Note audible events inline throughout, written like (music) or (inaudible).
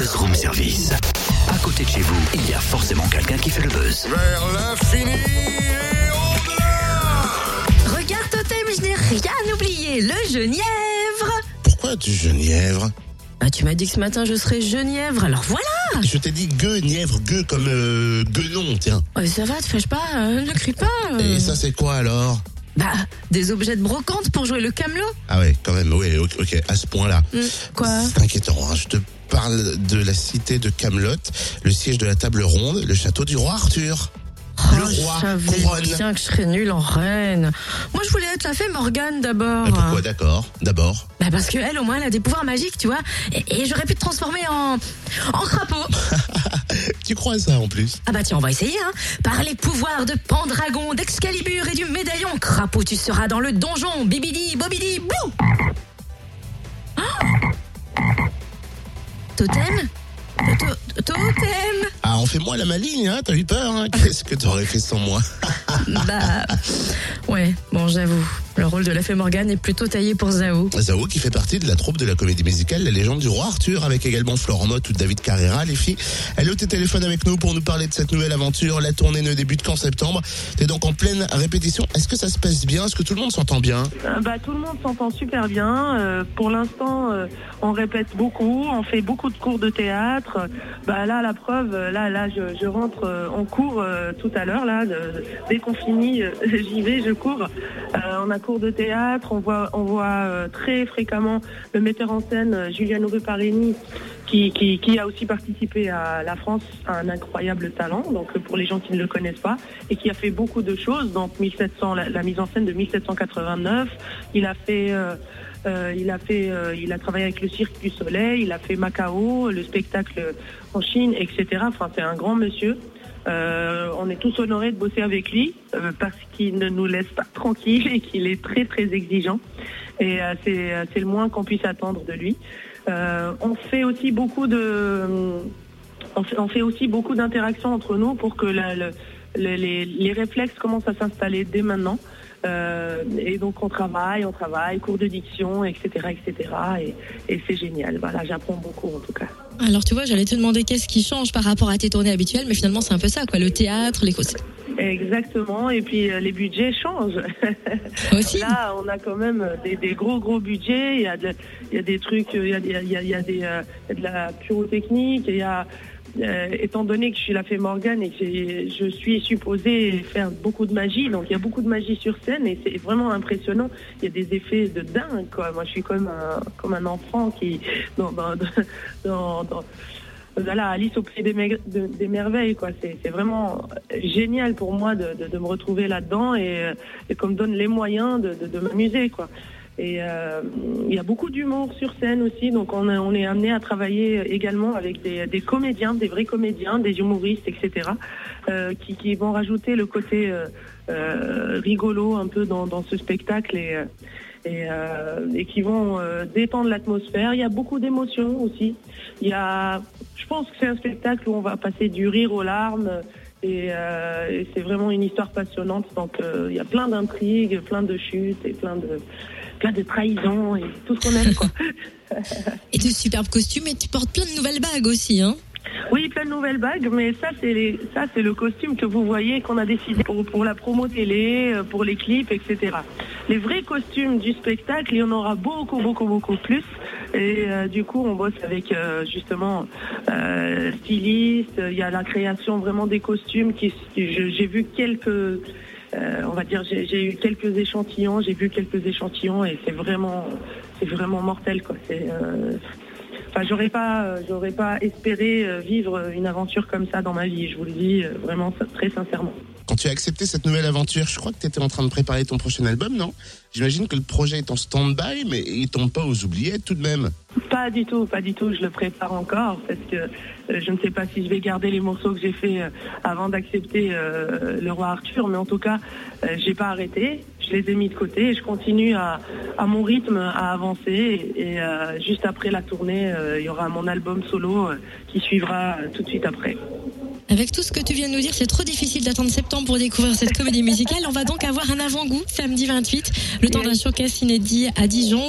Buzz Room Service. À côté de chez vous, il y a forcément quelqu'un qui fait le buzz. Vers l'infini et au-delà Regarde Totem, je n'ai rien oublié, le genièvre Pourquoi du genièvre? Ah, tu m'as dit que ce matin je serais genièvre, alors voilà Je t'ai dit guenièvre, gueux comme euh, guenon, tiens. Ouais, Ça va, te fâche pas, euh, ne crie pas euh. Et ça, c'est quoi alors? Bah, des objets de brocante pour jouer le camelot Ah ouais, quand même, ouais, ok, à ce point-là. Hmm, Quoi C'est inquiétant, hein. je te parle de la cité de Camelot, le siège de la table ronde, le château du roi Arthur. le Oh, roi je savais bien que je serais nulle en reine. Moi, je voulais être la fée Morgane d'abord. Mais pourquoi? D'accord D'abord. Bah parce que elle, au moins, elle a des pouvoirs magiques, tu vois. Et, et j'aurais pu te transformer en en crapaud. Tu crois ça en plus? Ah bah tiens, on va essayer, hein. Par les pouvoirs de Pendragon, d'Excalibur et du médaillon, crapaud, tu seras dans le donjon. Bibidi, bobidi, bou! Ah! Totem? To- Totem! Ah, on fait moi la maligne, hein T'as eu peur, hein? Qu'est-ce que t'aurais fait sans moi? Bah... Ouais, bon, j'avoue. Le rôle de la fée Morgane est plutôt taillé pour Zao. Zao qui fait partie de la troupe de la comédie musicale La légende du roi Arthur avec également Florent Mott ou David Carrera les filles. Elle est au téléphone avec nous pour nous parler de cette nouvelle aventure. La tournée ne débute qu'en septembre. T'es donc en pleine répétition. Est-ce que ça se passe bien? Est-ce que tout le monde s'entend bien? Euh, bah, tout le monde s'entend super bien. Euh, pour l'instant, euh, on répète beaucoup, on fait beaucoup de cours de théâtre. Bah, là, la preuve, là, là, je, je rentre en cours euh, tout à l'heure. Là, dès qu'on finit, euh, (laughs) j'y vais, je cours. Euh, on a cours de théâtre. On voit, euh, très fréquemment le metteur en scène euh, Giuliano Parini qui, qui, a aussi participé à La France un incroyable talent, donc pour les gens qui ne le connaissent pas, et qui a fait beaucoup de choses. Donc 1700, la, mise en scène de 1789, il a fait, euh, il a fait, il a travaillé avec le Cirque du Soleil, il a fait Macao, le spectacle en Chine, etc. Enfin, c'est un grand monsieur. Euh, on est tous honorés de bosser avec lui euh, parce qu'il ne nous laisse pas tranquille et qu'il est très très exigeant. Et euh, c'est le moins qu'on puisse attendre de lui. On fait aussi beaucoup de, on fait, aussi beaucoup d'interactions entre nous pour que les réflexes commencent à s'installer dès maintenant. Euh, et donc on travaille, on travaille, cours de diction, etc., etc. Et, et c'est génial. Voilà, j'apprends beaucoup en tout cas. Alors tu vois, j'allais te demander qu'est-ce qui change par rapport à tes tournées habituelles, mais finalement c'est un peu ça, quoi. Le théâtre, les Exactement. Et puis euh, les budgets changent. aussi. (laughs) Là, on a quand même des, des gros gros budgets. Il y a, de- il y a des trucs, il y a, il y a, il y a des, euh, il y a de la pyrotechnique. Il y a, euh, étant donné que je suis la fée Morgane et que je suis supposée faire beaucoup de magie, donc il y a beaucoup de magie sur scène et c'est vraiment impressionnant. Il y a des effets de dingue, quoi. Moi, je suis comme un, comme un enfant qui, dans, dans, (laughs) dans, dans- voilà, Alice au pays des, des merveilles, quoi. C'est vraiment génial pour moi de, de- de me retrouver là-dedans et, et qu'on me donne les moyens de m'amuser, quoi. Et euh, il y a beaucoup d'humour sur scène aussi, donc on, est- amené à travailler également avec des, comédiens, des vrais comédiens, des humoristes, etc., euh, qui, vont rajouter le côté euh, rigolo un peu dans, ce spectacle et, et, qui vont détendre l'atmosphère. Il y a beaucoup d'émotions aussi. Il y a, je pense que c'est un spectacle où on va passer du rire aux larmes. Et, c'est vraiment une histoire passionnante. Donc il y a plein d'intrigues, plein de chutes et plein de plein de trahisons et tout ce qu'on aime quoi. (laughs) Et de superbes costumes, et tu portes plein de nouvelles bagues aussi, hein. Oui, plein de nouvelles bagues, mais ça c'est les, ça c'est le costume que vous voyez qu'on a décidé pour, pour la promo télé, euh, pour les clips, etc. Les vrais costumes du spectacle, il y en aura beaucoup, beaucoup, beaucoup plus. Et euh, du coup, on bosse avec euh, justement euh, stylistes. Il y a la création vraiment des costumes. Qui, j'ai vu quelques, euh, on va dire, j'ai, eu quelques échantillons. J'ai vu quelques échantillons et c'est vraiment, c'est vraiment mortel quoi. Euh, Enfin, j'aurais pas, euh, j'aurais pas espéré euh, vivre une aventure comme ça dans ma vie. Je vous le dis vraiment très sincèrement. Quand tu as accepté cette nouvelle aventure, je crois que tu étais en train de préparer ton prochain album, non? J'imagine que le projet est en stand-by, mais il tombe pas aux oubliettes tout de même. Pas du tout, pas du tout. Je le prépare encore parce que euh, je ne sais pas si je vais garder les morceaux que j'ai fait euh, avant d'accepter euh, le roi Arthur, mais en tout cas, j'ai pas arrêté. Je les ai mis de côté et je continue à, à mon rythme à avancer. Et, juste après la tournée, il y aura mon album solo qui suivra tout de suite après. Avec tout ce que tu viens de nous dire, c'est trop difficile d'attendre septembre pour découvrir cette comédie musicale. On va donc avoir un avant-goût samedi 28, le temps d'un showcase inédit à Dijon,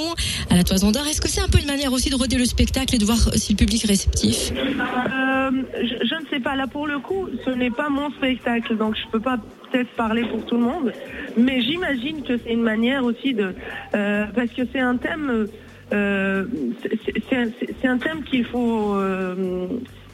à la Toison d'Or. Est-ce que c'est un peu une manière aussi de roder le spectacle et de voir si le public est réceptif? Euh, je, je ne sais pas. Là, pour le coup, ce n'est pas mon spectacle, donc je peux pas peut-être parler pour tout le monde. Mais j'imagine que c'est une manière aussi de, euh, parce que c'est un thème, euh, c'est- un, thème qu'il faut.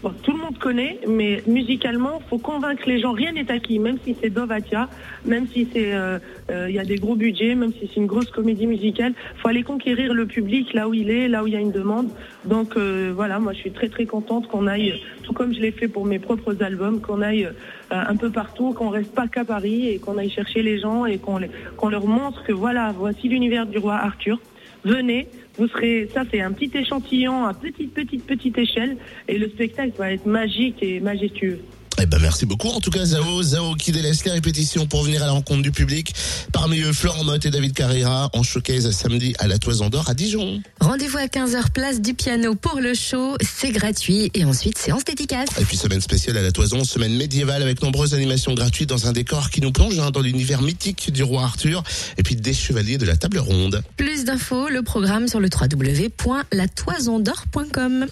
bon, tout le monde connaît, mais musicalement, faut convaincre les gens. Rien n'est acquis, même si c'est Dovatia, même si c'est, euh, euh, il y a des gros budgets, même si c'est une grosse comédie musicale. Faut aller conquérir le public là où il est, là où il y a une demande. Donc euh, voilà, moi je suis très très contente qu'on aille, tout comme je l'ai fait pour mes propres albums, qu'on aille un peu partout, qu'on reste pas qu'à Paris et qu'on aille chercher les gens et qu'on qu'on leur montre que voilà, voici l'univers du roi Arthur. Venez, vous serez, ça c'est un petit échantillon à petite petite petite échelle et le spectacle va être magique et majestueux. Eh ben merci beaucoup. En tout cas, Zao, Zao qui délaisse les répétitions pour venir à la rencontre du public. Parmi eux, Florent Motte et David Carrera en showcase samedi à la Toison d'Or à Dijon. Rendez-vous à 15h place du piano pour le show. C'est gratuit. Et ensuite, séance dédicace. Et puis semaine spéciale à la Toison, semaine médiévale avec nombreuses animations gratuites dans un décor qui nous plonge hein, dans l'univers mythique du roi Arthur et puis des chevaliers de la table ronde. Plus d'infos, le programme sur le www.latoisondor.com.